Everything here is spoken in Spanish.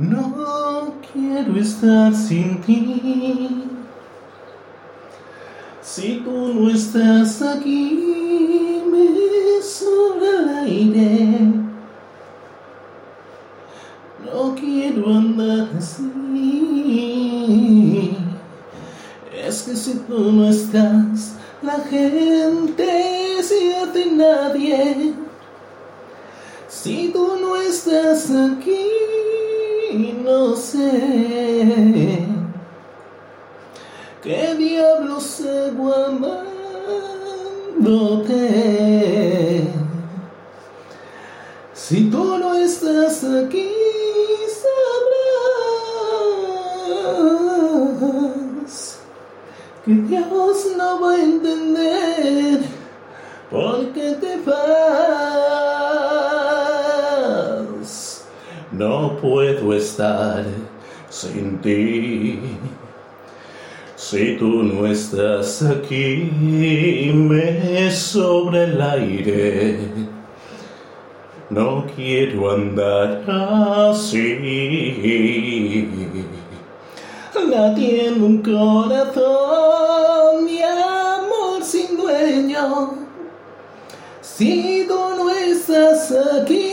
No quiero estar sin ti. Si tú no estás aquí, me sobra el aire. No quiero andar así. Es que si tú no estás, la gente siente nadie. Si tú no estás aquí, no sé qué diablos hago amándote. Si tú no estás aquí, sabrás que Dios no va a entender por qué te vas. No puedo estar sin ti. Si tú no estás aquí, me sobre el aire. No quiero andar así. Latiendo un corazón, mi amor sin dueño. Si tú no estás aquí,